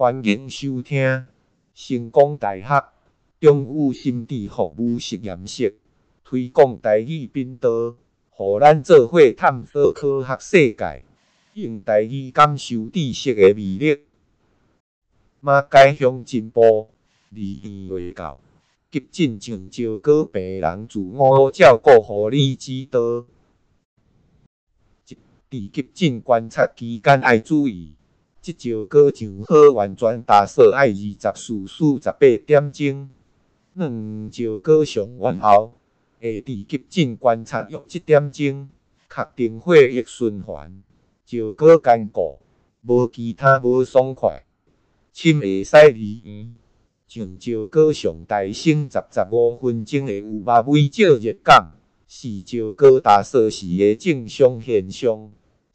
欢迎收听成功大学中语心智服务实验室推广台语频道，互咱做伙探索科学世界，用台语感受知识的魅力。马偕乡进步离园卫教，急诊上石膏病人自我照顾护理指导。伫急诊观察期间爱注意，即石膏上好完全打扫爱二十四至十八点钟。两招膏上完后，会伫急诊观察约七点钟，确定血液循环，石膏坚固，无其他无爽快。深会使离园，上石膏上大声十十五分钟会有肉微少热感，是石膏打扫时的正常现象。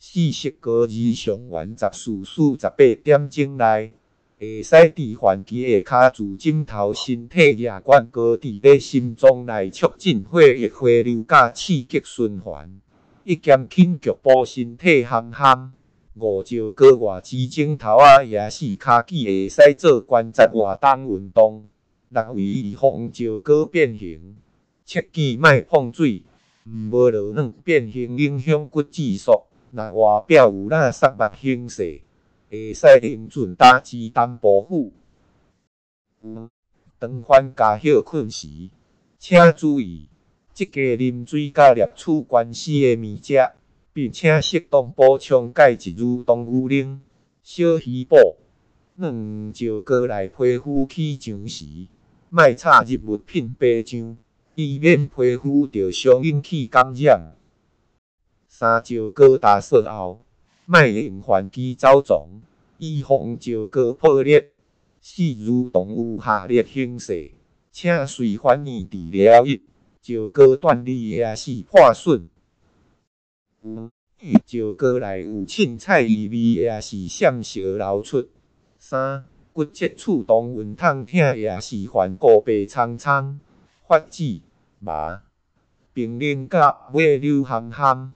四色膏儿上完十四至十八点钟内，会使伫患期下骹自枕头身体压罐膏伫咧心脏内促进血液回流甲刺激循环，一减轻局部身体烘烘。五石膏外支枕头啊也是骹趾会使做关节活动运动。六为预防石膏变形，切记莫碰水，毋无落软变形影响骨质疏。若外表有垃圾目形势，会使用润达鸡蛋保护。五、当患加歇困时，请注意，积极啉水甲摄取关系的物质，并且适当补充钙质如动物奶、小鱼补。当石膏内皮肤起浆时，莫插入物品白酱，以免皮肤受伤引起感染。三、石膏打扫后，莫用粪机走傱，以防石膏破裂。四、如动物下裂形势，请随反应治疗一。石膏断裂也是破损。五、石膏内有凊彩异味也是闪烁流出。三、骨折触动稳痛痛也是患过白苍苍、发紫、麻，病人甲尾流汗汗。